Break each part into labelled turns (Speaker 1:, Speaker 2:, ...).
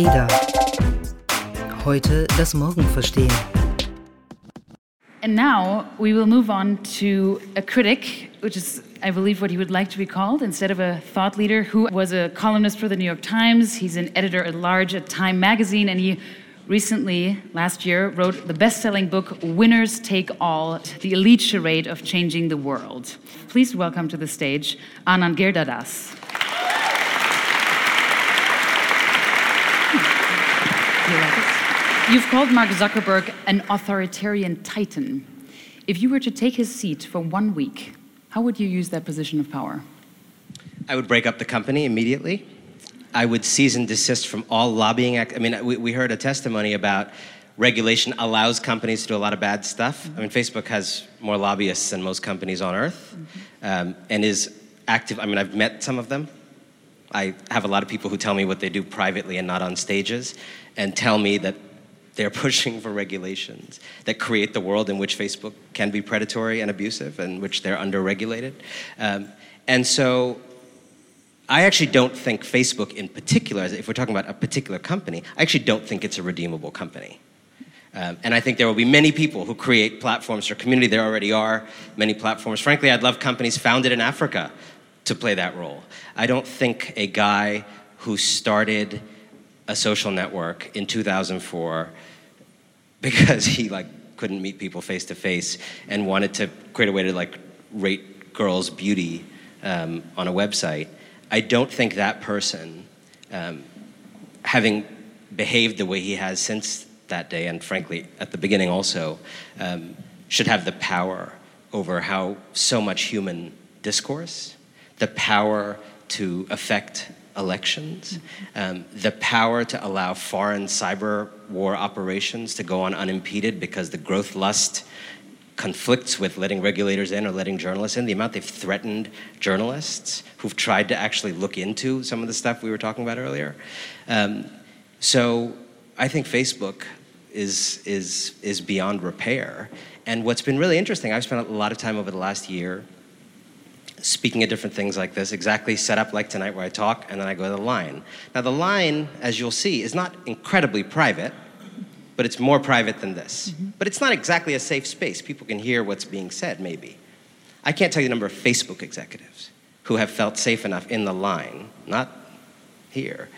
Speaker 1: Ada. Heute das Morgen verstehen.
Speaker 2: And now we will move on to a critic, which is, I believe, what he would like to be called, instead of a thought leader who was a columnist for the New York Times. He's an editor at large at Time magazine, and he recently, last year, wrote the best selling book, Winners Take All The Elite Charade of Changing the World. Please welcome to the stage Anand Giridharadas. You've called Mark Zuckerberg an authoritarian titan. If you were to take his seat for one week, how would you use that position of power?
Speaker 3: I would break up the company immediately. I would cease and desist from all lobbying. Act- I mean, we, we heard a testimony about regulation allows companies to do a lot of bad stuff. Mm-hmm. I mean, Facebook has more lobbyists than most companies on earth mm-hmm. um, and is active. I mean, I've met some of them. I have a lot of people who tell me what they do privately and not on stages and tell me that they're pushing for regulations that create the world in which Facebook can be predatory and abusive and which they're underregulated. Um, and so I actually don't think Facebook in particular, if we're talking about a particular company, I actually don't think it's a redeemable company. Um, and I think there will be many people who create platforms for community. There already are many platforms. Frankly, I'd love companies founded in Africa to play that role. I don't think a guy who started a social network in 2004 because he like couldn't meet people face to face and wanted to create a way to like rate girls' beauty um, on a website. I don't think that person, um, having behaved the way he has since that day, and frankly at the beginning also, um, should have the power over how so much human discourse, the power to affect elections, um, the power to allow foreign cyber war operations to go on unimpeded because the growth lust conflicts with letting regulators in or letting journalists in, the amount they've threatened journalists who've tried to actually look into some of the stuff we were talking about earlier. Um, so I think Facebook is, is, is beyond repair. And what's been really interesting, I've spent a lot of time over the last year speaking at different things like this, exactly set up like tonight where I talk and then I go to the line. Now, the line, as you'll see, is not incredibly private, but it's more private than this. Mm-hmm. But it's not exactly a safe space. People can hear what's being said, maybe. I can't tell you the number of Facebook executives who have felt safe enough in the line, not here,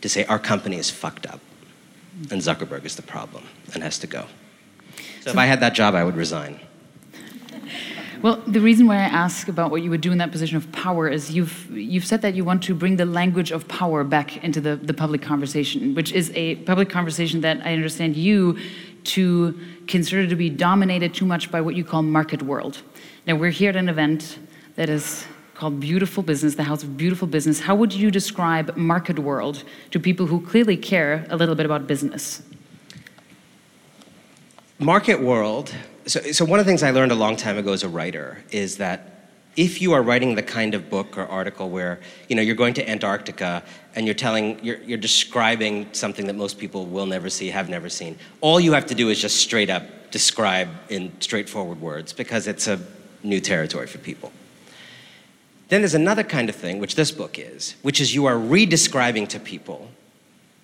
Speaker 3: to say our company is fucked up and Zuckerberg is the problem and has to go. So, so if I had that job, I would resign.
Speaker 2: Well, the reason why I ask about what you would do in that position of power is you've you've said that you want to bring the language of power back into the, the public conversation, which is a public conversation that I understand you to consider to be dominated too much by what you call market world. Now we're here at an event that is called Beautiful Business, the House of Beautiful Business. How would you describe market world to people who clearly care a little bit about business?
Speaker 3: Market world so, so one of the things I learned a long time ago as a writer is that if you are writing the kind of book or article where you know you're going to Antarctica and you're telling you're, you're describing something that most people will never see, have never seen, all you have to do is just straight up describe in straightforward words because it's a new territory for people. Then there's another kind of thing, which this book is, which is you are redescribing to people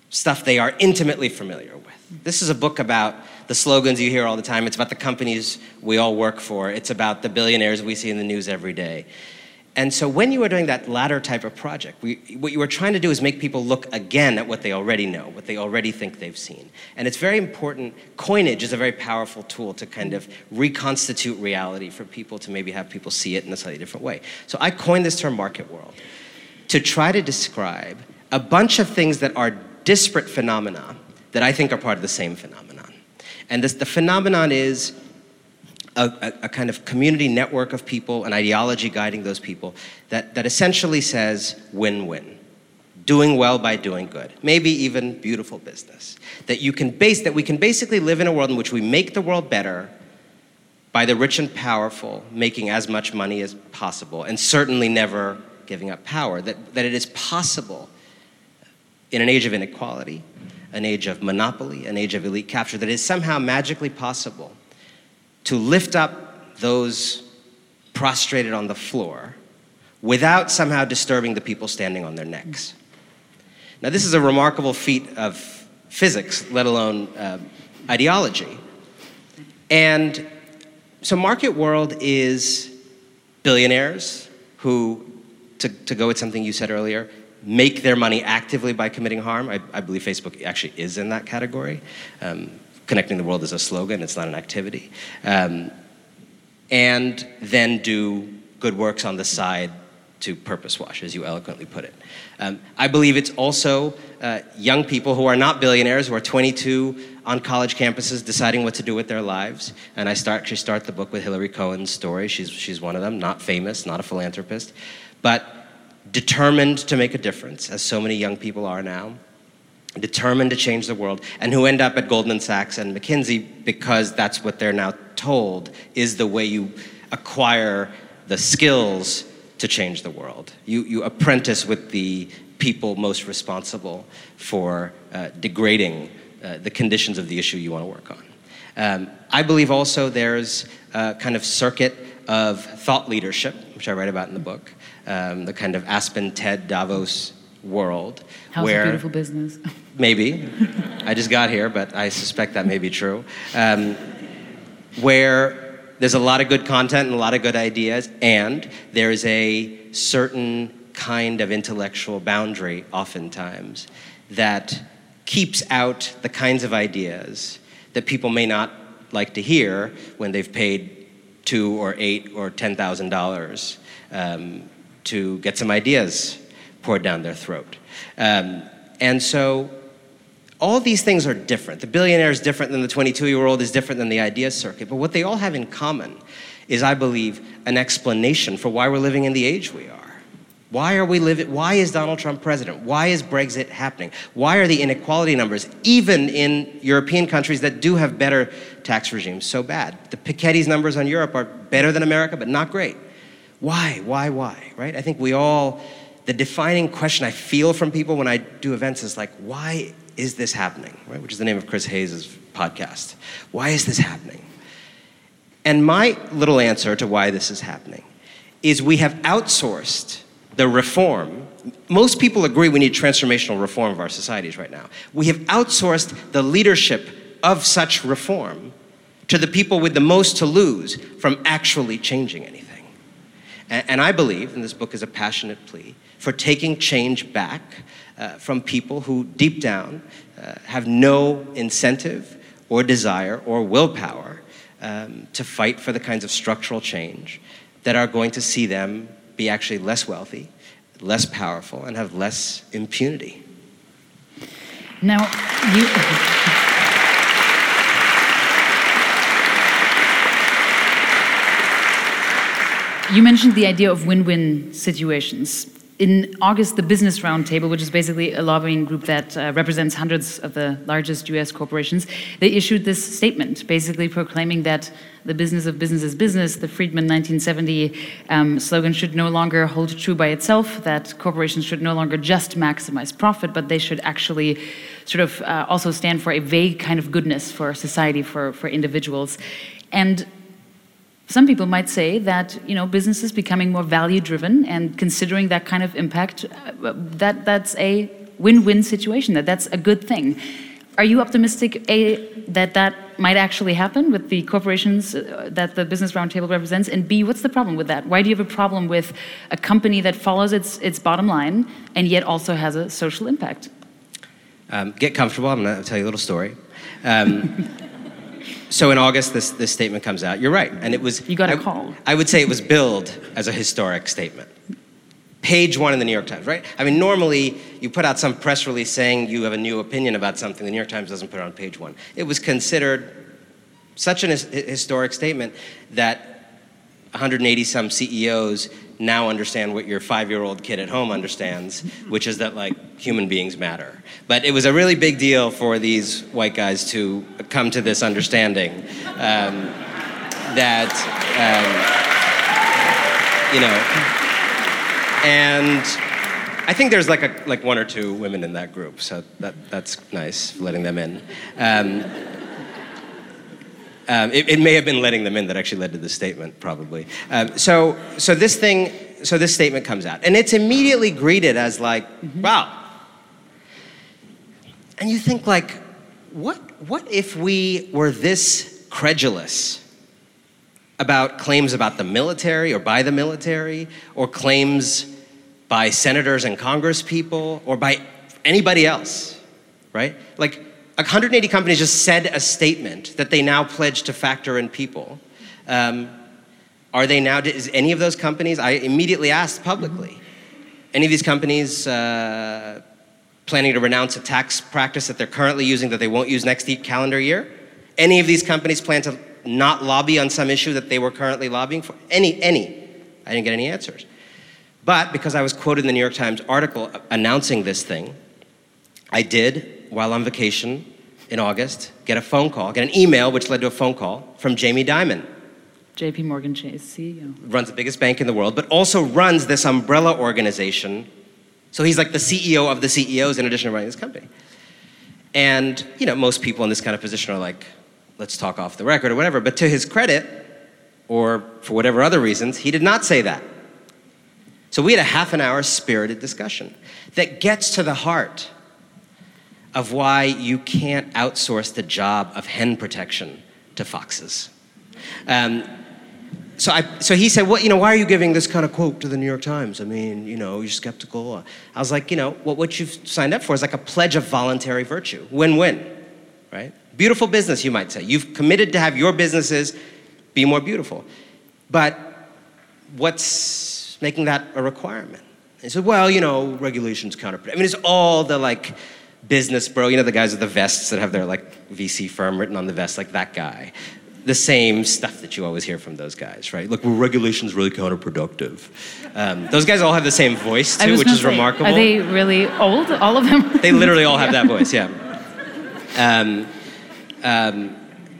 Speaker 3: stuff they are intimately familiar with. This is a book about the slogans you hear all the time. It's about the companies we all work for. It's about the billionaires we see in the news every day. And so when you are doing that latter type of project, we, what you are trying to do is make people look again at what they already know, what they already think they've seen. And it's very important. Coinage is a very powerful tool to kind of reconstitute reality for people to maybe have people see it in a slightly different way. So I coined this term market world to try to describe a bunch of things that are disparate phenomena that I think are part of the same phenomenon. And this, the phenomenon is a, a, kind of community network of people, an ideology guiding those people that, that essentially says win win. Doing well by doing good, maybe even beautiful business. That you can base, that we can basically live in a world in which we make the world better by the rich and powerful making as much money as possible and certainly never giving up power. That, that it is possible in an age of inequality, an age of monopoly, an age of elite capture, that it is somehow magically possible to lift up those prostrated on the floor without somehow disturbing the people standing on their necks. Now, this is a remarkable feat of physics, let alone uh, ideology. And so, Market World is billionaires who, to, to go with something you said earlier, make their money actively by committing harm. I, I believe Facebook actually is in that category. Um, connecting the world is a slogan, it's not an activity. Um, and then do good works on the side to purpose wash, as you eloquently put it. Um, I believe it's also uh, young people who are not billionaires, who are 22 on college campuses deciding what to do with their lives. And I start, actually start the book with Hillary Cohen's story. She's, she's one of them, not famous, not a philanthropist, but determined to make a difference, as so many young people are now. Determined to change the world, and who end up at Goldman Sachs and McKinsey because that's what they're now told is the way you acquire the skills to change the world. You, you apprentice with the people most responsible for uh, degrading uh, the conditions of the issue you want to work on. Um, I believe also there's a kind of circuit of thought leadership, which I write about in the book, um, the kind of Aspen, TED, Davos world.
Speaker 2: How's
Speaker 3: where,
Speaker 2: beautiful business?
Speaker 3: maybe. I just got here, but I suspect that may be true. Um, where there's a lot of good content and a lot of good ideas, and there's a certain kind of intellectual boundary, oftentimes, that keeps out the kinds of ideas that people may not like to hear when they've paid two or eight or ten thousand um, dollars to get some ideas poured down their throat. Um, and so all these things are different. The billionaire is different than the 22 year old, is different than the idea circuit. But what they all have in common is, I believe, an explanation for why we're living in the age we are. Why are we living? Why is Donald Trump president? Why is Brexit happening? Why are the inequality numbers, even in European countries that do have better tax regimes, so bad? The Piketty's numbers on Europe are better than America, but not great. Why? Why? Why? Right? I think we all, the defining question I feel from people when I do events is like, why is this happening? Right? Which is the name of Chris Hayes' podcast. Why is this happening? And my little answer to why this is happening is we have outsourced the reform. Most people agree we need transformational reform of our societies right now. We have outsourced the leadership of such reform to the people with the most to lose from actually changing anything. And, I believe, and this book is a passionate plea, for taking change back uh, from people who deep down uh, have no incentive or desire or willpower um, to fight for the kinds of structural change that are going to see them be actually less wealthy, less powerful, and have less impunity.
Speaker 2: Now, you. You mentioned the idea of win win situations in August, the Business Roundtable, which is basically a lobbying group that uh, represents hundreds of the largest US corporations, they issued this statement basically proclaiming that the business of business is business, the Friedman 1970 um, slogan should no longer hold true by itself, that corporations should no longer just maximize profit, but they should actually sort of uh, also stand for a vague kind of goodness for society, for, for individuals. And some people might say that you know business is becoming more value driven and considering that kind of impact uh, that that's a win-win situation that that's a good thing. Are you optimistic a that that might actually happen with the corporations uh, that the business roundtable represents? And b what's the problem with that? Why do you have a problem with a company that follows its its bottom line and yet also has a social impact?
Speaker 3: Um, get comfortable i'm going to tell you a little story. Um, so in August, this, this statement comes out. You're right. And it was.
Speaker 2: You got a
Speaker 3: I,
Speaker 2: call.
Speaker 3: I would say it was billed as a historic statement. Page one in the New York Times, right? I mean, normally you put out some press release saying you have a new opinion about something. The New York Times doesn't put it on page one. It was considered such an historic statement that 180 some CEOs now understand what your five year old kid at home understands, which is that like human beings matter. But it was a really big deal for these white guys to come to this understanding um, that, um, you know, and I think there's like a, like one or two women in that group, so that, that's nice, letting them in. Um, um, it, it, may have been letting them in that actually led to the statement, probably. Um, so, so this thing, so this statement comes out, and it's immediately greeted as like, mm-hmm. wow, And you think, like, what, what if we were this credulous about claims about the military or by the military or claims by senators and congresspeople or by anybody else, right? Like 180 companies just said a statement that they now pledge to factor in people. Um, are they now, is any of those companies, I immediately asked publicly, any of these companies uh, planning to renounce a tax practice that they're currently using that they won't use next calendar year? Any of these companies plan to not lobby on some issue that they were currently lobbying for? Any, any. I didn't get any answers. But because I was quoted in the New York Times article announcing this thing, I did, while on vacation in August, get a phone call, get an email, which led to a phone call from Jamie Dimon.
Speaker 2: JP Morgan Chase, CEO.
Speaker 3: Runs the biggest bank in the world, but also runs this umbrella organization. So he's like the CEO of the CEOs in addition to running this company. And, you know, most people in this kind of position are like, let's talk off the record or whatever. But to his credit, or for whatever other reasons, he did not say that. So we had a half an hour spirited discussion that gets to the heart of why you can't outsource the job of hen protection to foxes. Um, so, I, so he said, well, you know, why are you giving this kind of quote to the New York Times? I mean, you know, you're skeptical. I was like, you know, well, what you've signed up for is like a pledge of voluntary virtue. Win-win, right? Beautiful business, you might say. You've committed to have your businesses be more beautiful. But what's making that a requirement? He said, well, you know, regulations counterproductive. I mean, it's all the like business bro, you know, the guys with the vests that have their like VC firm written on the vest, like that guy the same stuff that you always hear from those guys, right? Look, well, regulation's really counterproductive. Um, those guys all have the same voice too, which is
Speaker 2: say,
Speaker 3: remarkable.
Speaker 2: Are they really old? All of them?
Speaker 3: they literally all have that voice. Yeah. Um, um,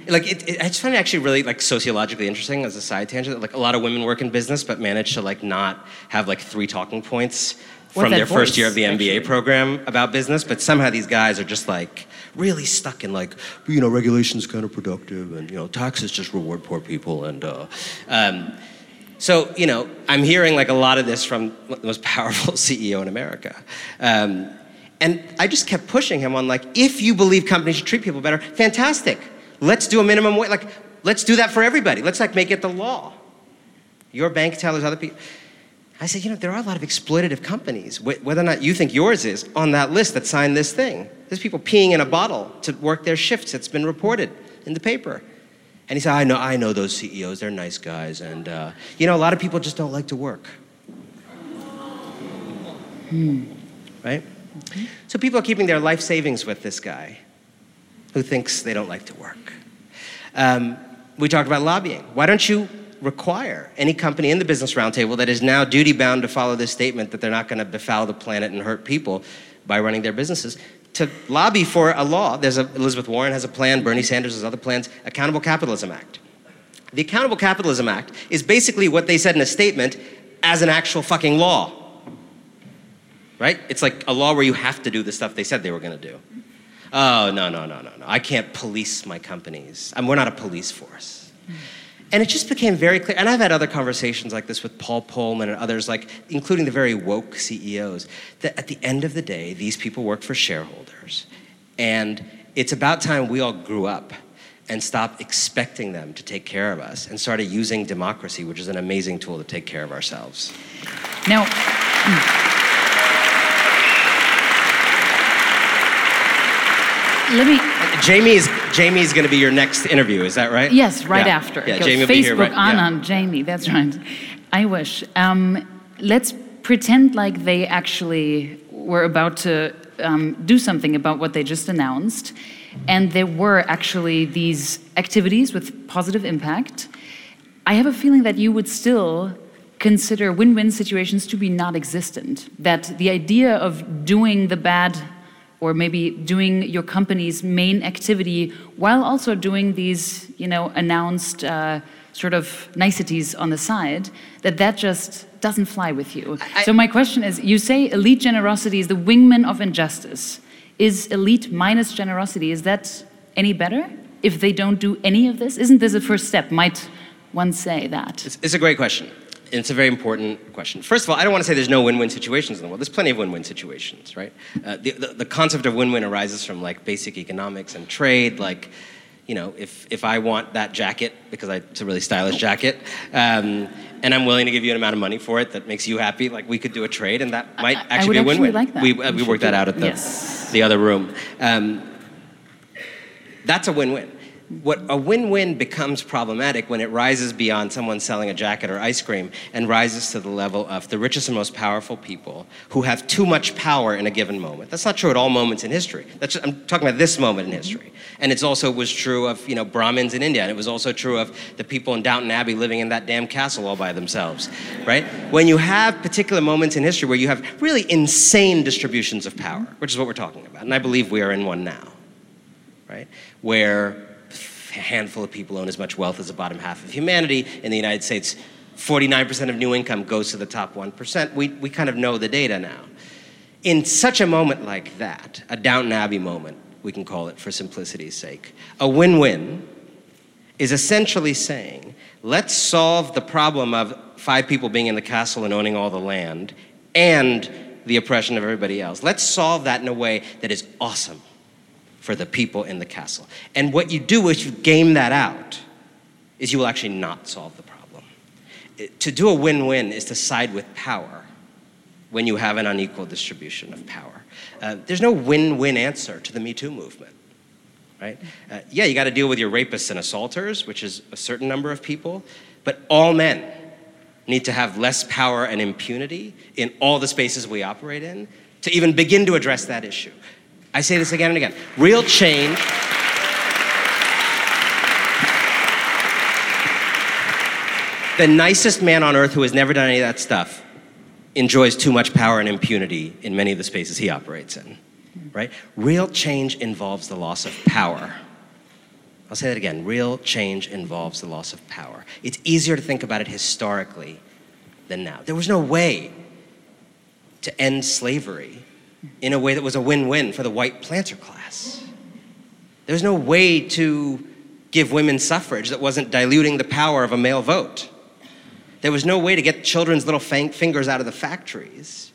Speaker 3: like it, it, I just find it actually really like sociologically interesting as a side tangent. Like a lot of women work in business, but manage to like not have like three talking points from their voice, first year of the MBA program about business. But somehow these guys are just like really stuck in like, you know, regulation's counterproductive and, you know, taxes just reward poor people. And uh, um, so, you know, I'm hearing like a lot of this from the most powerful CEO in America. Um, and I just kept pushing him on like, if you believe companies should treat people better, fantastic. Let's do a minimum wage. Like, let's do that for everybody. Let's like make it the law. Your bank tellers, other people. I said, you know, there are a lot of exploitative companies, whether or not you think yours is, on that list that signed this thing. There's people peeing in a bottle to work their shifts. It's been reported in the paper. And he said, I know, I know those CEOs. They're nice guys. And, uh, you know, a lot of people just don't like to work. Hmm. Right? Mm-hmm. So people are keeping their life savings with this guy who thinks they don't like to work. Um, we talked about lobbying. Why don't you require any company in the Business Roundtable that is now duty bound to follow this statement that they're not going to befoul the planet and hurt people by running their businesses to lobby for a law. There's a, Elizabeth Warren has a plan, Bernie Sanders has other plans, Accountable Capitalism Act. The Accountable Capitalism Act is basically what they said in a statement as an actual fucking law. Right? It's like a law where you have to do the stuff they said they were going to do. Oh, no, no, no, no, no. I can't police my companies. I we're not a police force. And it just became very clear, and I've had other conversations like this with Paul Polman and others, like including the very woke CEOs, that at the end of the day, these people work for shareholders. And it's about time we all grew up and stopped expecting them to take care of us and started using democracy, which is an amazing tool to take care of ourselves.
Speaker 2: Now, let me.
Speaker 3: Jamie is Jamie's going to be your next interview. Is that right?
Speaker 2: Yes, right yeah. after.
Speaker 3: Yeah, Jamie
Speaker 2: will Facebook
Speaker 3: be here. Right,
Speaker 2: Anna, yeah. Jamie. That's right. I wish. Um, let's pretend like they actually were about to um, do something about what they just announced, and there were actually these activities with positive impact. I have a feeling that you would still consider win-win situations to be non-existent. That the idea of doing the bad or maybe doing your company's main activity while also doing these, you know, announced uh, sort of niceties on the side, that that just doesn't fly with you. I, so my question is, you say elite generosity is the wingman of injustice. Is elite minus generosity, is that any better if they don't do any of this? Isn't this a first step? Might one say that?
Speaker 3: It's, it's a great question. It's a very important question. First of all, I don't want to say there's no win-win situations in the world. There's plenty of win-win situations, right? Uh, the, the, the concept of win-win arises from like basic economics and trade. Like, you know, if if I want that jacket because I, it's a really stylish jacket, um, and I'm willing to give you an amount of money for it that makes you happy, like we could do a trade, and that might
Speaker 2: I- I
Speaker 3: actually
Speaker 2: would
Speaker 3: be a win-win.
Speaker 2: actually like that.
Speaker 3: We
Speaker 2: We
Speaker 3: uh, we worked that out at the
Speaker 2: Yes.
Speaker 3: the other room. Um, that's a win-win. What a win-win becomes problematic when it rises beyond someone selling a jacket or ice cream and rises to the level of the richest and most powerful people who have too much power in a given moment. That's not true at all moments in history. That's I'm talking about this moment in history. And it's also was true of you know Brahmins in India, and it was also true of the people in Downton Abbey living in that damn castle all by themselves, right? When you have particular moments in history where you have really insane distributions of power, which is what we're talking about, and I believe we are in one now right? Where handful of people own as much wealth as the bottom half of humanity. In the United States, 49% of new income goes to the top 1%. We, we kind of know the data now. In such a moment like that, a Downton Abbey moment, we can call it for simplicity's sake, a win win is essentially saying, let's solve the problem of five people being in the castle and owning all the land and the oppression of everybody else. Let's solve that in a way that is awesome for the people in the castle. And what you do is you game that out, is you will actually not solve the problem. To do a win-win is to side with power when you have an unequal distribution of power. Uh, there's no win-win answer to the Me Too movement, right? Uh, yeah, you got to deal with your rapists and assaulters, which is a certain number of people, but all men need to have less power and impunity in all the spaces we operate in to even begin to address that issue. I say this again and again. Real change. The nicest man on earth who has never done any of that stuff enjoys too much power and impunity in many of the spaces he operates in. Right? Real change involves the loss of power. I'll say that again. Real change involves the loss of power. It's easier to think about it historically than now. There was no way to end slavery in a way that was a win win for the white planter class. There was no way to give women suffrage that wasn't diluting the power of a male vote. There was no way to get children's little fang- fingers out of the factories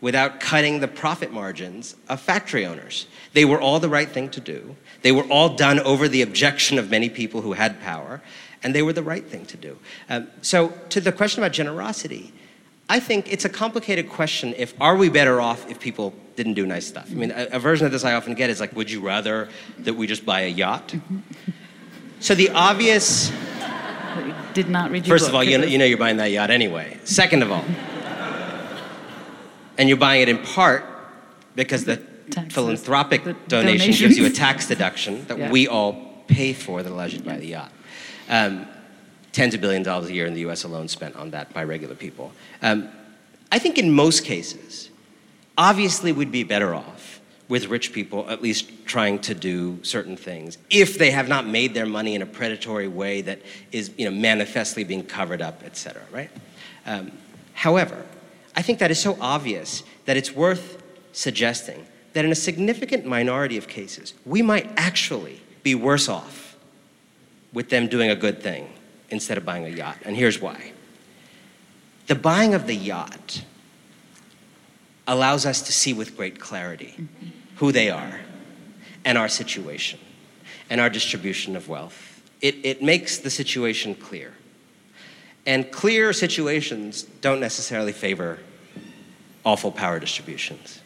Speaker 3: without cutting the profit margins of factory owners. They were all the right thing to do. They were all done over the objection of many people who had power, and they were the right thing to do. Um, so, to the question about generosity, I think it's a complicated question if are we better off if people didn't do nice stuff? I mean, a, a version of this I often get is like, would you rather that we just buy a yacht? So the obvious,
Speaker 2: Did not read
Speaker 3: first of all, you know, you know you're buying that yacht anyway. Second of all, and you're buying it in part because the
Speaker 2: Taxes.
Speaker 3: philanthropic
Speaker 2: The
Speaker 3: donation gives you a tax deduction that
Speaker 2: Yeah.
Speaker 3: we all pay for that allows you to buy the yacht. Um, tens of billions of dollars a year in the US alone spent on that by regular people. Um, I think in most cases, obviously we'd be better off with rich people at least trying to do certain things if they have not made their money in a predatory way that is you know, manifestly being covered up, et cetera, right? Um, however, I think that is so obvious that it's worth suggesting that in a significant minority of cases, we might actually be worse off with them doing a good thing instead of buying a yacht. And here's why. The buying of the yacht allows us to see with great clarity who they are and our situation and our distribution of wealth. It, it makes the situation clear. And clear situations don't necessarily favor awful power distributions.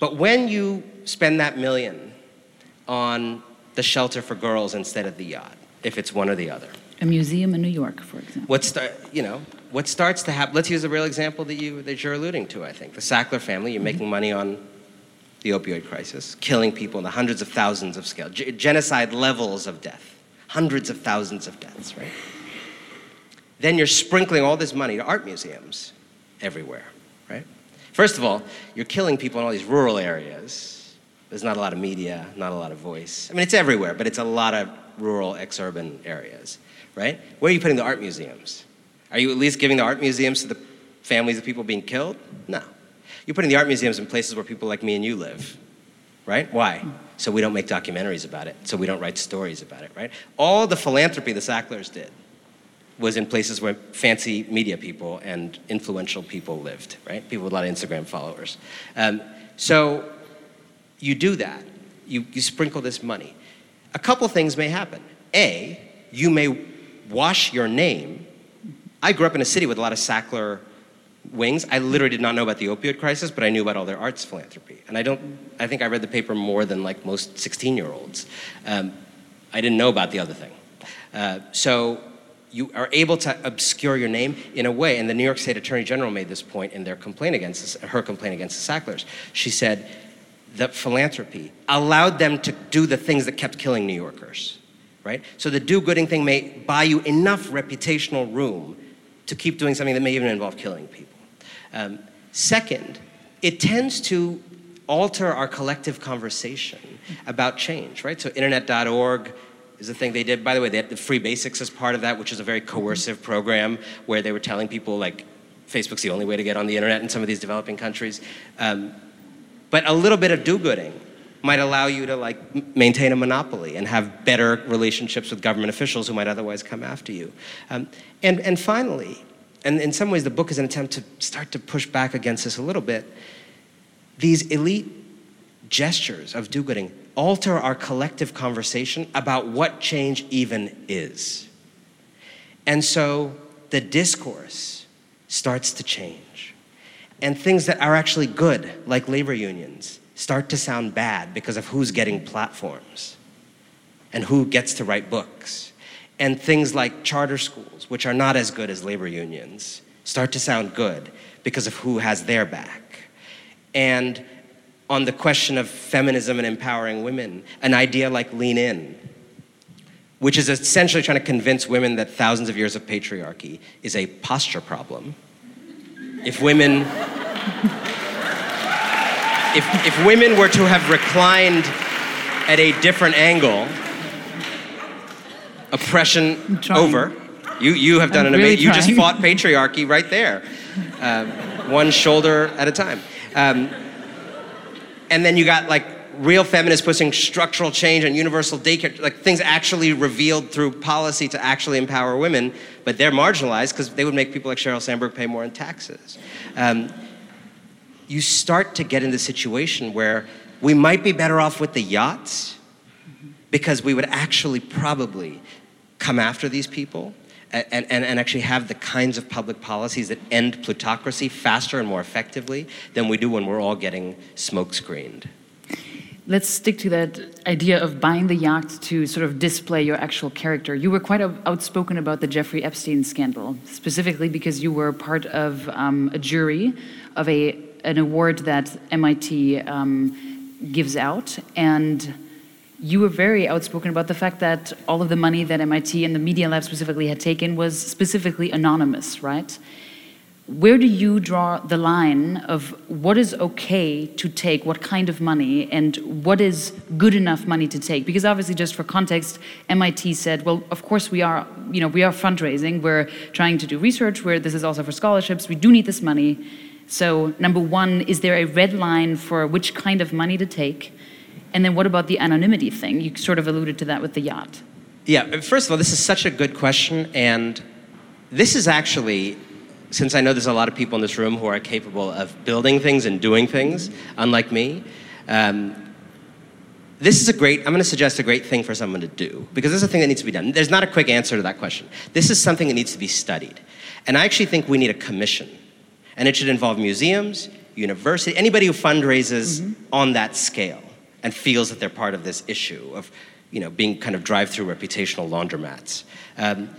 Speaker 3: But when you spend that million on the shelter for girls instead of the yacht, if it's one or the other,
Speaker 2: A museum in New York, for example.
Speaker 3: what you know, what starts to happen? Let's use a real example that you that you're alluding to. I think the Sackler family. You're making money on the opioid crisis, killing people in the hundreds of thousands of scale, G- genocide levels of death, hundreds of thousands of deaths, right? Then you're sprinkling all this money to art museums everywhere, right? First of all, you're killing people in all these rural areas. There's not a lot of media, not a lot of voice. I mean, it's everywhere, but it's a lot of rural, ex-urban areas, right? Where are you putting the art museums? Are you at least giving the art museums to the families of people being killed? No. You're putting the art museums in places where people like me and you live, right? Why? So we don't make documentaries about it, so we don't write stories about it, right? All the philanthropy the Sacklers did was in places where fancy media people and influential people lived, right? People with a lot of Instagram followers. Um, so you do that. You, you sprinkle this money. A couple things may happen. A, you may wash your name. I grew up in a city with a lot of Sackler wings. I literally did not know about the opioid crisis, but I knew about all their arts philanthropy. And I don't, I think I read the paper more than like most 16 year olds. Um, I didn't know about the other thing. Uh, so you are able to obscure your name in a way, and the New York State Attorney General made this point in their complaint against her complaint against the Sacklers. She said that philanthropy allowed them to do the things that kept killing New Yorkers, right? So the do-gooding thing may buy you enough reputational room to keep doing something that may even involve killing people. Um, second, it tends to alter our collective conversation about change, right? So internet.org is the thing they did. By the way, they had the free basics as part of that, which is a very coercive program where they were telling people like Facebook's the only way to get on the internet in some of these developing countries. Um, but a little bit of do-gooding might allow you to like maintain a monopoly and have better relationships with government officials who might otherwise come after you. Um, and, and finally, and in some ways the book is an attempt to start to push back against this a little bit, these elite gestures of do-gooding alter our collective conversation about what change even is. And so the discourse starts to change. And things that are actually good, like labor unions, start to sound bad because of who's getting platforms and who gets to write books. And things like charter schools, which are not as good as labor unions, start to sound good because of who has their back. And on the question of feminism and empowering women, an idea like Lean In, which is essentially trying to convince women that thousands of years of patriarchy is a posture problem. If women, if, if women were to have reclined at a different angle, oppression over. You, you have done
Speaker 2: I'm
Speaker 3: an
Speaker 2: really
Speaker 3: amazing, you just fought patriarchy right there, um, one shoulder at a time. Um, and then you got like real feminists pushing structural change and universal daycare, like things actually revealed through policy to actually empower women, but they're marginalized because they would make people like Sheryl Sandberg pay more in taxes. Um, you start to get in the situation where we might be better off with the yachts because we would actually probably come after these people and, and, and actually have the kinds of public policies that end plutocracy faster and more effectively than we do when we're all getting smoke screened.
Speaker 2: Let's stick to that idea of buying the yacht to sort of display your actual character. You were quite outspoken about the Jeffrey Epstein scandal, specifically because you were part of um, a jury of a an award that MIT um, gives out, and you were very outspoken about the fact that all of the money that MIT and the Media Lab specifically had taken was specifically anonymous, right? Where do you draw the line of what is okay to take, what kind of money, and what is good enough money to take? Because obviously, just for context, MIT said, well, of course we are, you know, we are fundraising, we're trying to do research, where this is also for scholarships, we do need this money. So, number one, is there a red line for which kind of money to take? And then what about the anonymity thing? You sort of alluded to that with the yacht.
Speaker 3: Yeah, first of all, this is such a good question, and this is actually, since I know there's a lot of people in this room who are capable of building things and doing things, unlike me, um, this is a great, I'm going to suggest a great thing for someone to do, because this is a thing that needs to be done. There's not a quick answer to that question. This is something that needs to be studied. And I actually think we need a commission, and it should involve museums, university, anybody who fundraises on that scale and feels that they're part of this issue of you know, being kind of drive-through reputational laundromats. Um,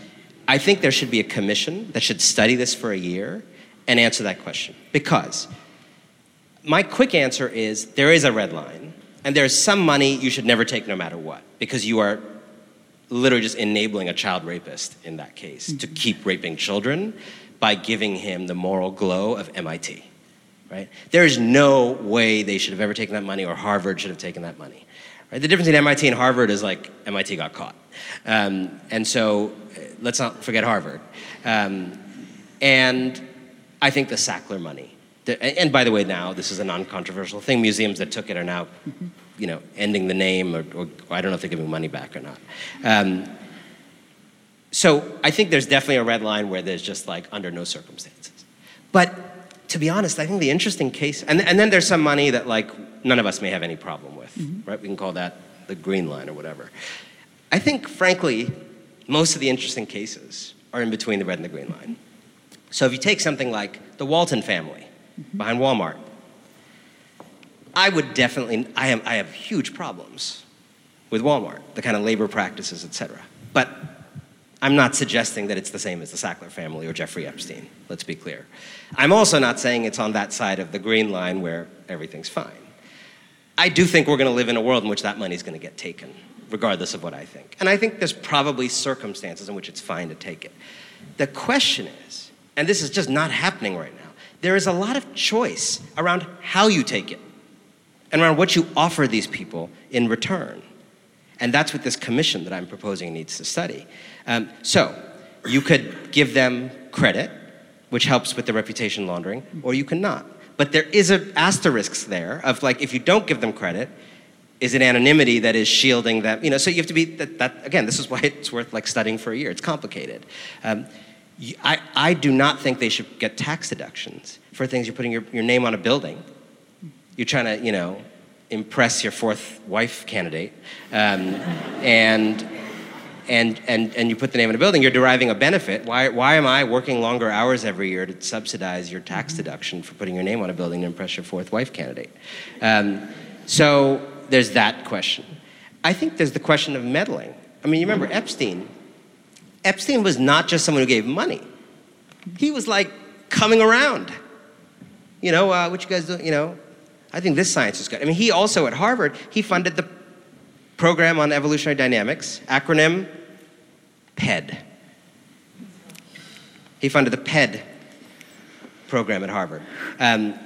Speaker 3: I think there should be a commission that should study this for a year and answer that question. Because my quick answer is there is a red line, and there's some money you should never take no matter what, because you are literally just enabling a child rapist in that case to keep raping children by giving him the moral glow of MIT. Right? There is no way they should have ever taken that money, or Harvard should have taken that money. Right? The difference between MIT and Harvard is like MIT got caught, um, and so uh, let's not forget Harvard. Um, and I think the Sackler money. the- and by the way, now this is a non-controversial thing. Museums that took it are now, you know, ending the name, or, or I don't know if they're giving money back or not. Um, so I think there's definitely a red line where there's just like under no circumstances. But to be honest, I think the interesting case, and, and then there's some money that like none of us may have any problem with, mm-hmm. right? We can call that the green line or whatever. I think, frankly, most of the interesting cases are in between the red and the green line. So if you take something like the Walton family mm-hmm. behind Walmart, I would definitely, I, am, I have huge problems with Walmart, the kind of labor practices, et cetera. But I'm not suggesting that it's the same as the Sackler family or Jeffrey Epstein, let's be clear. I'm also not saying it's on that side of the green line where everything's fine. I do think we're going to live in a world in which that money is going to get taken, regardless of what I think. And I think there's probably circumstances in which it's fine to take it. The question is, and this is just not happening right now, there is a lot of choice around how you take it and around what you offer these people in return. And that's what this commission that I'm proposing needs to study. Um, so, you could give them credit, which helps with the reputation laundering, or you cannot. But there is an asterisk there of like, if you don't give them credit, is it anonymity that is shielding them? You know, so you have to be, that, that again, this is why it's worth like studying for a year. It's complicated. Um, I, I do not think they should get tax deductions for things you're putting your, your name on a building. You're trying to, you know, impress your fourth wife candidate. Um, and, and, and, and you put the name in a building, you're deriving a benefit. Why, why am I working longer hours every year to subsidize your tax deduction for putting your name on a building to impress your fourth wife candidate? Um, so there's that question. I think there's the question of meddling. I mean, you remember Epstein. Epstein was not just someone who gave money. He was like coming around. You know, uh, what you guys do, you know, I think this science is good. I mean, he also at Harvard, he funded the program on evolutionary dynamics, acronym PED. He funded the PED program at Harvard. Um,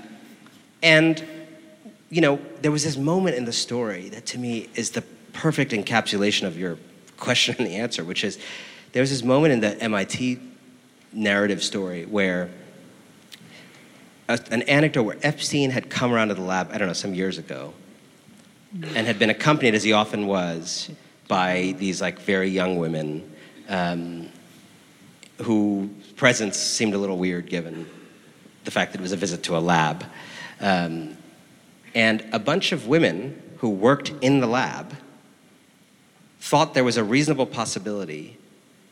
Speaker 3: and, you know, there was this moment in the story that to me is the perfect encapsulation of your question and the answer, which is there was this moment in the MIT narrative story where a, an anecdote where Epstein had come around to the lab, I don't know, some years ago, and had been accompanied, as he often was, by these like very young women um, whose presence seemed a little weird given the fact that it was a visit to a lab. Um, and a bunch of women who worked in the lab thought there was a reasonable possibility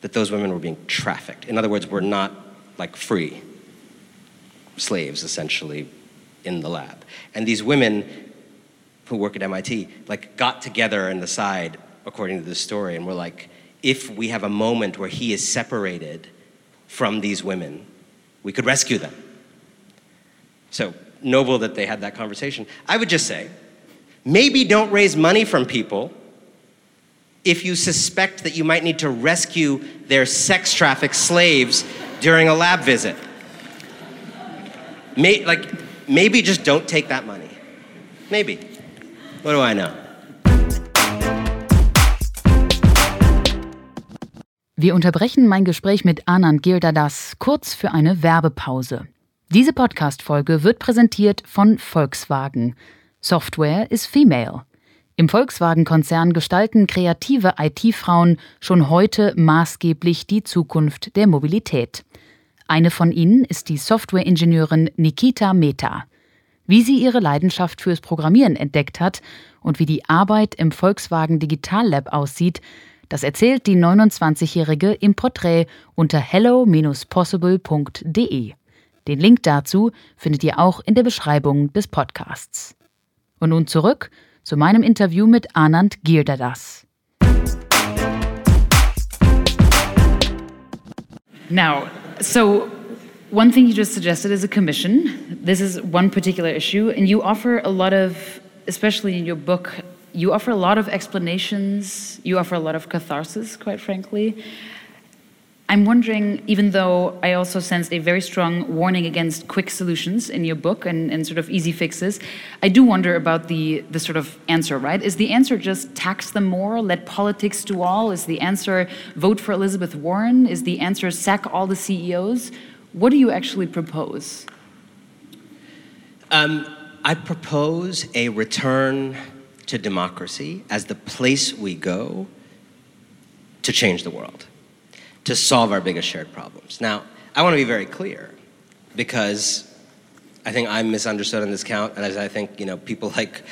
Speaker 3: that those women were being trafficked. In other words, were not like free slaves essentially in the lab. And these women who work at MIT like got together and decide, according to the story, and were like, if we have a moment where he is separated from these women, we could rescue them. So noble that they had that conversation. I would just say, maybe don't raise money from people if you suspect that you might need to rescue their sex trafficked slaves during a lab visit. May, like, maybe just don't take that money. Maybe. What do I know?
Speaker 2: Wir unterbrechen mein Gespräch mit Anand Gildadas kurz für eine Werbepause. Diese Podcast-Folge wird präsentiert von Volkswagen. Software is female. Im Volkswagen-Konzern gestalten kreative IT-Frauen schon heute maßgeblich die Zukunft der Mobilität. Eine von ihnen ist die Software-Ingenieurin Nikita Mehta. Wie sie ihre Leidenschaft fürs Programmieren entdeckt hat und wie die Arbeit im Volkswagen Digital Lab aussieht, das erzählt die 29-Jährige im Porträt unter hello-possible.de. Den Link dazu findet ihr auch in der Beschreibung des Podcasts. Und nun zurück zu meinem Interview mit Anand Girdadas. Now, so one thing you just suggested is a commission. This is one particular issue, and you offer a lot of, especially in your book, you offer a lot of explanations, you offer a lot of catharsis, quite frankly. I'm wondering, even though I also sensed a very strong warning against quick solutions in your book and, and sort of easy fixes, I do wonder about the, the sort of answer, right? Is the answer just tax them more, let politics do all? Is the answer vote for Elizabeth Warren? Is the answer sack all the CEOs? What do you actually propose?
Speaker 3: Um, I propose a return to democracy as the place we go to change the world to solve our biggest shared problems. Now, I want to be very clear because I think I'm misunderstood on this count, and as I think you know people like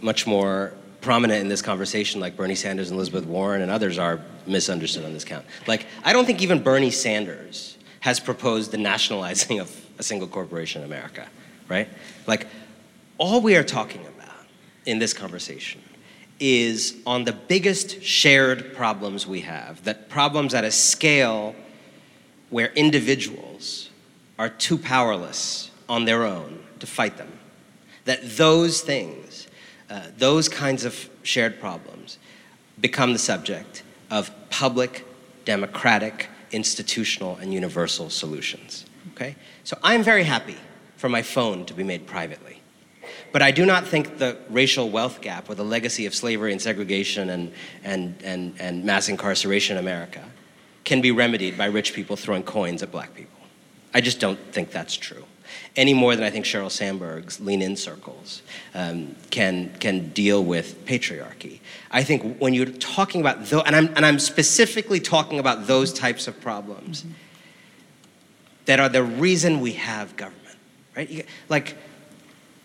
Speaker 3: much more prominent in this conversation, like Bernie Sanders and Elizabeth Warren and others, are misunderstood on this count. Like, I don't think even Bernie Sanders has proposed the nationalizing of a single corporation in America, right? Like, all we are talking about in this conversation is on the biggest shared problems we have, that problems at a scale where individuals are too powerless on their own to fight them. That those things, uh, those kinds of shared problems, become the subject of public, democratic, institutional, and universal solutions. Okay? So I'm very happy for my phone to be made privately. But I do not think the racial wealth gap or the legacy of slavery and segregation and, and, and, and mass incarceration in America can be remedied by rich people throwing coins at black people. I just don't think that's true. Any more than I think Sheryl Sandberg's lean in circles um, can, can deal with patriarchy. I think when you're talking about those, and I'm, and I'm specifically talking about those types of problems mm-hmm. that are the reason we have government, right? Like,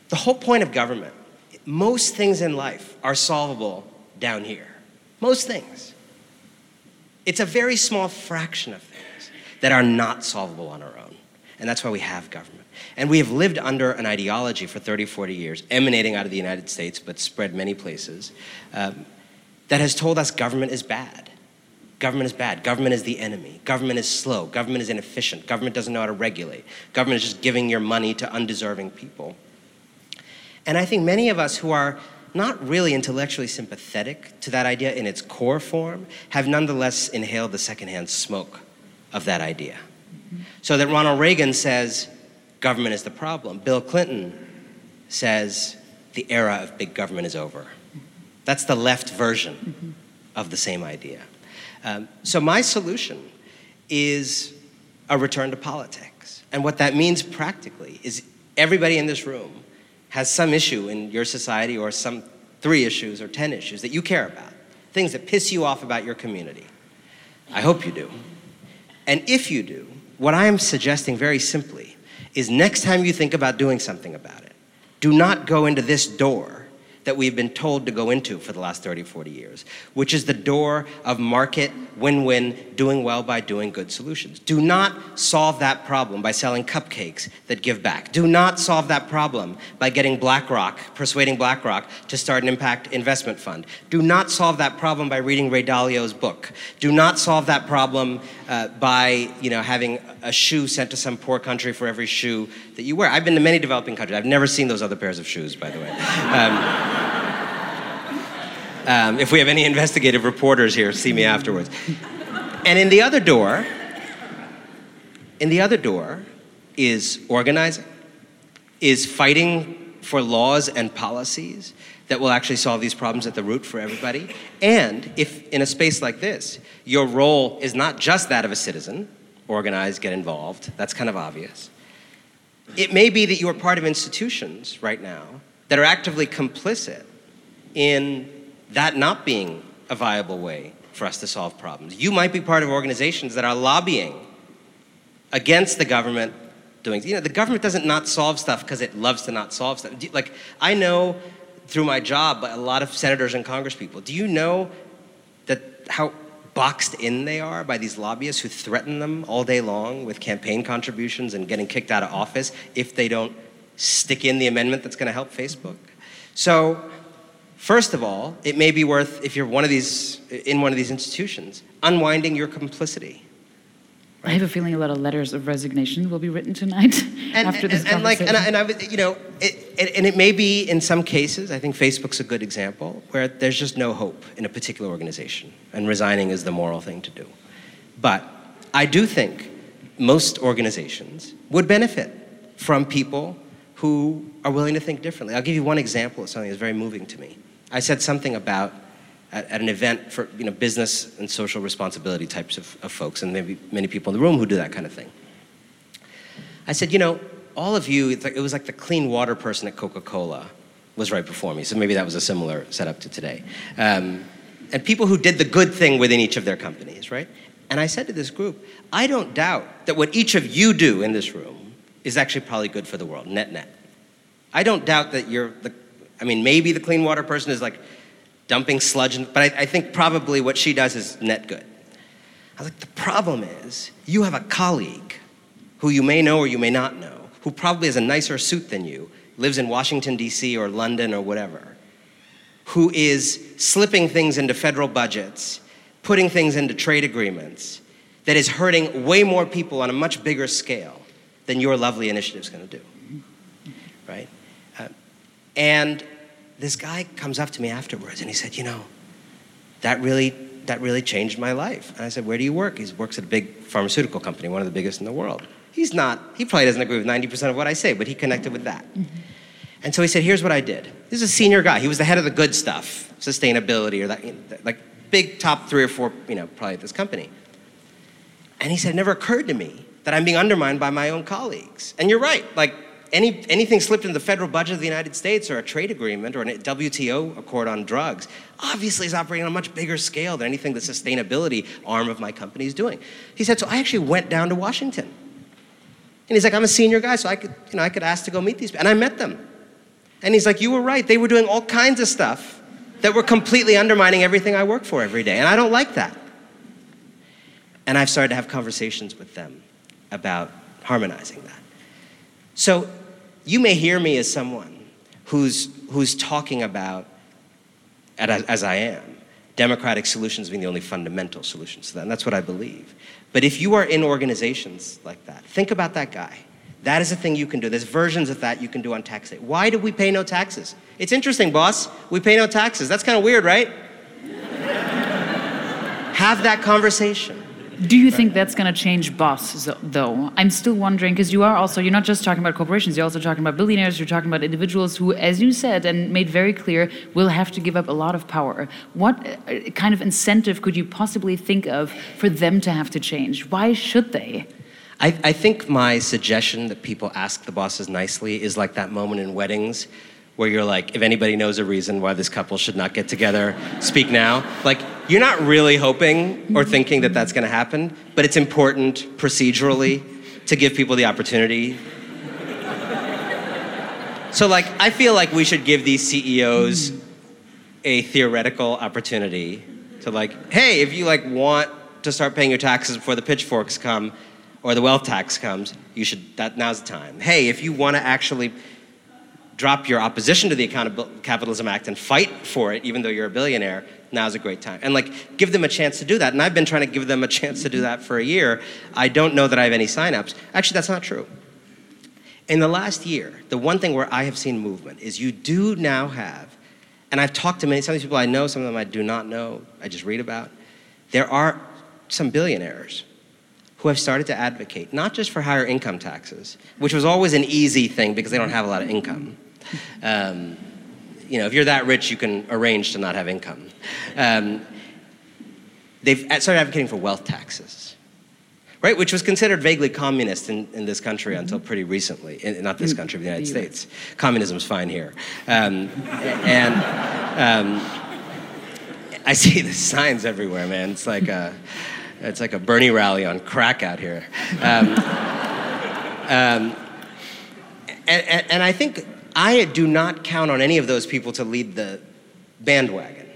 Speaker 3: the whole point of government, most things in life are solvable down here. Most things. It's a very small fraction of things that are not solvable on our own. And that's why we have government. And we have lived under an ideology for 30, 40 years, emanating out of the United States, but spread many places, um, that has told us government is bad. Government is bad. Government is the enemy. Government is slow. Government is inefficient. Government doesn't know how to regulate. Government is just giving your money to undeserving people. And I think many of us who are not really intellectually sympathetic to that idea in its core form have nonetheless inhaled the secondhand smoke of that idea. So that Ronald Reagan says government is the problem, Bill Clinton says the era of big government is over. That's the left version of the same idea. Um, so, my solution is a return to politics. And what that means practically is everybody in this room has some issue in your society or some three issues or 10 issues that you care about, things that piss you off about your community. I hope you do. And if you do, what I am suggesting very simply is next time you think about doing something about it, do not go into this door that we've been told to go into for the last 30, 40 years, which is the door of market, win win, doing well by doing good solutions. Do not solve that problem by selling cupcakes that give back. Do not solve that problem by getting BlackRock, persuading BlackRock to start an impact investment fund. Do not solve that problem by reading Ray Dalio's book. Do not solve that problem uh, by you know, having a shoe sent to some poor country for every shoe that you wear. I've been to many developing countries. I've never seen those other pairs of shoes, by the way. Um, um, if we have any investigative reporters here, see me afterwards. And in the other door, in the other door is organizing, is fighting for laws and policies that will actually solve these problems at the root for everybody. And if in a space like this, your role is not just that of a citizen, organize, get involved, that's kind of obvious. It may be that you are part of institutions right now that are actively complicit in that not being a viable way for us to solve problems. You might be part of organizations that are lobbying against the government doing you know the government doesn't not solve stuff because it loves to not solve stuff. Like i know through my job a lot of senators and congresspeople. Do you know that how boxed in they are by these lobbyists who threaten them all day long with campaign contributions and getting kicked out of office if they don't stick in the amendment that's going to help facebook? So First of all, it may be worth, if you're one of these, in one of these institutions, unwinding your complicity.
Speaker 2: Right? I have a feeling a lot of letters of resignation will be written tonight
Speaker 3: and,
Speaker 2: after this
Speaker 3: and, and like, and I, and I, you know, it, it, and it may be in some cases. I think Facebook's a good example where there's just no hope in a particular organization, and resigning is the moral thing to do. But I do think most organizations would benefit from people who are willing to think differently. I'll give you one example of something that's very moving to me. I said something about at, at, an event for you know, business and social responsibility types of, of folks, and maybe many people in the room who do that kind of thing. I said, you know, all of you, it was like the clean water person at Coca Cola was right before me, so maybe that was a similar setup to today. Um, and people who did the good thing within each of their companies, right? And I said to this group, I don't doubt that what each of you do in this room is actually probably good for the world, net net. I don't doubt that you're the, I mean, maybe the clean water person is like dumping sludge, in, but I, I think probably what she does is net good. I was like, the problem is you have a colleague who you may know or you may not know, who probably has a nicer suit than you, lives in Washington, D.C. or London or whatever, who is slipping things into federal budgets, putting things into trade agreements, that is hurting way more people on a much bigger scale than your lovely initiative is going to do. And this guy comes up to me afterwards and he said, You know, that really, that really changed my life. And I said, Where do you work? He works at a big pharmaceutical company, one of the biggest in the world. He's not, he probably doesn't agree with 90% of what I say, but he connected with that. Mm-hmm. And so he said, Here's what I did. This is a senior guy. He was the head of the good stuff, sustainability, or that, you know, like big top three or four, you know, probably at this company. And he said, It never occurred to me that I'm being undermined by my own colleagues. And you're right. Like, any, anything slipped in the federal budget of the United States or a trade agreement or a WTO accord on drugs obviously is operating on a much bigger scale than anything the sustainability arm of my company is doing. He said, so I actually went down to Washington. And he's like, I'm a senior guy, so I could, you know, I could ask to go meet these people. And I met them. And he's like, you were right. They were doing all kinds of stuff that were completely undermining everything I work for every day. And I don't like that. And I've started to have conversations with them about harmonizing that. So you may hear me as someone who's, who's talking about, as I am, democratic solutions being the only fundamental solutions to that. And that's what I believe. But if you are in organizations like that, think about that guy. That is a thing you can do. There's versions of that you can do on tax day. Why do we pay no taxes? It's interesting, boss. We pay no taxes. That's kind of weird, right? Have that conversation.
Speaker 2: Do you think that's going to change boss, though? I'm still wondering because you are also you're not just talking about corporations. You're also talking about billionaires. You're talking about individuals who, as you said and made very clear, will have to give up a lot of power. What uh, kind of incentive could you possibly think of for them to have to change? Why should they?
Speaker 3: I, I think my suggestion that people ask the bosses nicely is like that moment in weddings where you're like, if anybody knows a reason why this couple should not get together, speak now. Like, you're not really hoping or mm-hmm. thinking that that's going to happen, but it's important procedurally to give people the opportunity. so, like, I feel like we should give these CEOs a theoretical opportunity to, like, hey, if you like want to start paying your taxes before the pitchforks come or the wealth tax comes, you should. That now's the time. Hey, if you want to actually drop your opposition to the Accountable Capitalism Act and fight for it, even though you're a billionaire, now's a great time. And like, give them a chance to do that. And I've been trying to give them a chance to do that for a year. I don't know that I have any signups. Actually, that's not true. In the last year, the one thing where I have seen movement is you do now have, and I've talked to many, some of these people I know, some of them I do not know, I just read about. There are some billionaires who have started to advocate not just for higher income taxes, which was always an easy thing because they don't have a lot of income um, you know, if you're that rich, you can arrange to not have income. Um, they've started advocating for wealth taxes, right? Which was considered vaguely communist in, in this country mm-hmm. until pretty recently. In, not this mm. country, but the United States. Communism's fine here. Um, and um, I see the signs everywhere, man. It's like a, it's like a Bernie rally on crack out here. Um, um, and, and, and I think I do not count on any of those people to lead the bandwagon.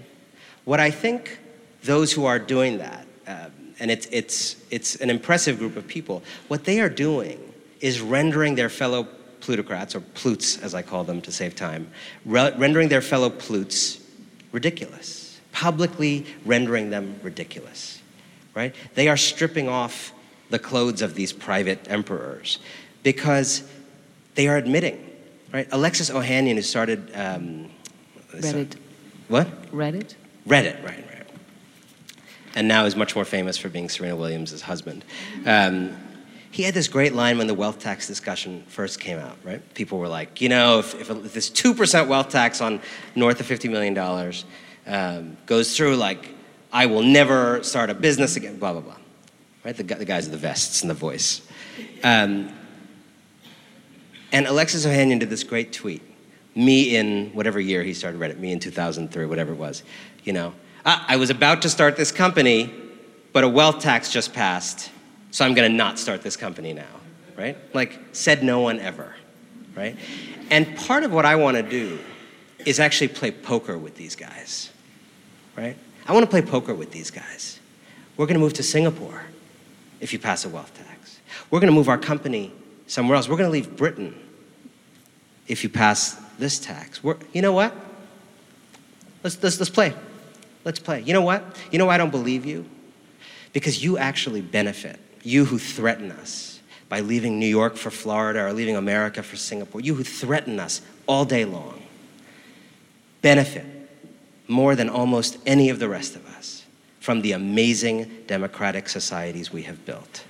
Speaker 3: What I think those who are doing that, um, and it's, it's, it's an impressive group of people, what they are doing is rendering their fellow plutocrats, or plutes as I call them to save time, re- rendering their fellow plutes ridiculous, publicly rendering them ridiculous, right? They are stripping off the clothes of these private emperors because they are admitting right? Alexis Ohanian, who started um,
Speaker 2: Reddit.
Speaker 3: What?
Speaker 2: Reddit.
Speaker 3: Reddit, right, right. And now is much more famous for being Serena Williams' husband. Um, he had this great line when the wealth tax discussion first came out, right? People were like, you know, if, if, if this 2% wealth tax on north of $50 million um, goes through, like, I will never start a business again, blah, blah, blah. Right? The, the guys with the vests and the voice. Um, and Alexis Ohanian did this great tweet. Me in whatever year he started Reddit, me in 2003, whatever it was. You know, ah, I was about to start this company, but a wealth tax just passed, so I'm going to not start this company now, right? Like, said no one ever, right? And part of what I want to do is actually play poker with these guys, right? I want to play poker with these guys. We're going to move to Singapore if you pass a wealth tax. We're going to move our company somewhere else. We're going to leave Britain if you pass this tax. We're, you know what? Let's, let's, let's play. Let's play. You know what? You know why I don't believe you? Because you actually benefit, you who threaten us by leaving New York for Florida or leaving America for Singapore, you who threaten us all day long, benefit more than almost any of the rest of us from the amazing democratic societies we have built.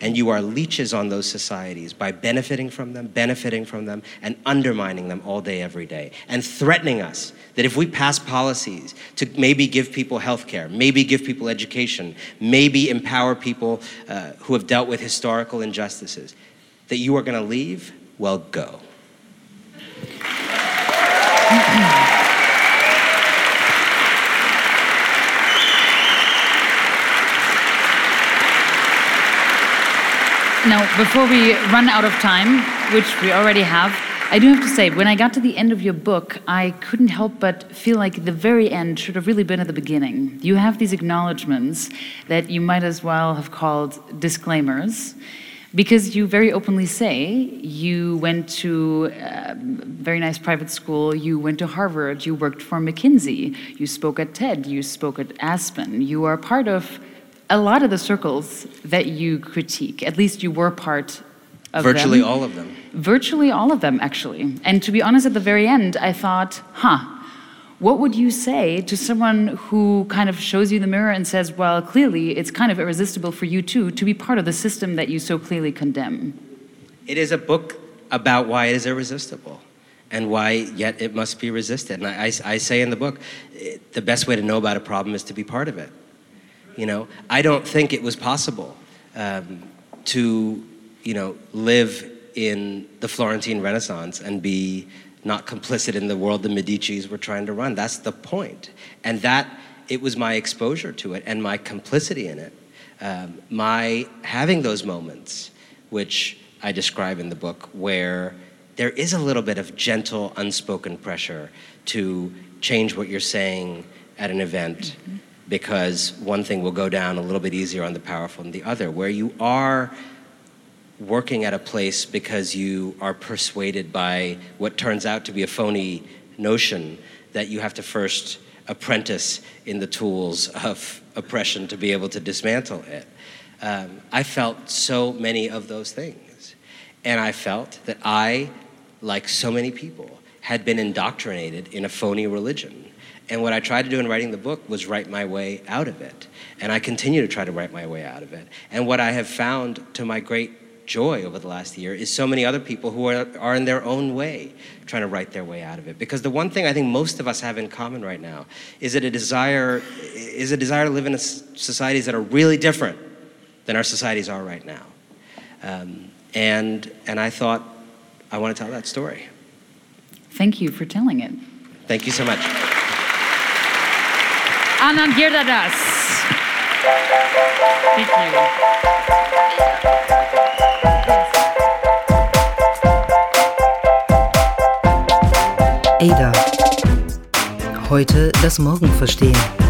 Speaker 3: And you are leeches on those societies by benefiting from them, benefiting from them, and undermining them all day, every day, and threatening us that if we pass policies to maybe give people health care, maybe give people education, maybe empower people uh, who have dealt with historical injustices, that you are going to leave, well, go.
Speaker 2: Now, before we run out of time, which we already have, I do have to say, when I got to the end of your book, I couldn't help but feel like the very end should have really been at the beginning. You have these acknowledgments that you might as well have called disclaimers, because you very openly say you went to a very nice private school, you went to Harvard, you worked for McKinsey, you spoke at TED, you spoke at Aspen, you are part of a lot of the circles that you critique, at least you were part of
Speaker 3: Virtually
Speaker 2: them.
Speaker 3: all of them.
Speaker 2: Virtually all of them, actually. And to be honest, at the very end, I thought, huh, what would you say to someone who kind of shows you the mirror and says, well, clearly it's kind of irresistible for you too to be part of the system that you so clearly condemn?
Speaker 3: It is a book about why it is irresistible and why yet it must be resisted. And I, I, I say in the book, eh, the best way to know about a problem is to be part of it. You know, I don't think it was possible um, to, you know, live in the Florentine Renaissance and be not complicit in the world the Medicis were trying to run. That's the point. And that, it was my exposure to it and my complicity in it. Um, my having those moments, which I describe in the book, where there is a little bit of gentle, unspoken pressure to change what you're saying at an event. Mm-hmm because one thing will go down a little bit easier on the powerful than the other. Where you are working at a place because you are persuaded by what turns out to be a phony notion that you have to first apprentice in the tools of oppression to be able to dismantle it. Um, I felt so many of those things. And I felt that I, like so many people, had been indoctrinated in a phony religion and what I tried to do in writing the book was write my way out of it. And I continue to try to write my way out of it. And what I have found to my great joy over the last year is so many other people who are, are in their own way trying to write their way out of it. Because the one thing I think most of us have in common right now is that a desire is a desire to live in societies that are really different than our societies are right now. Um, and, and I thought I want to tell that story.
Speaker 2: Thank you for telling it.
Speaker 3: Thank you so much.
Speaker 2: Anand Giridharadas. Thank you.
Speaker 1: Ada. Heute das Morgen verstehen.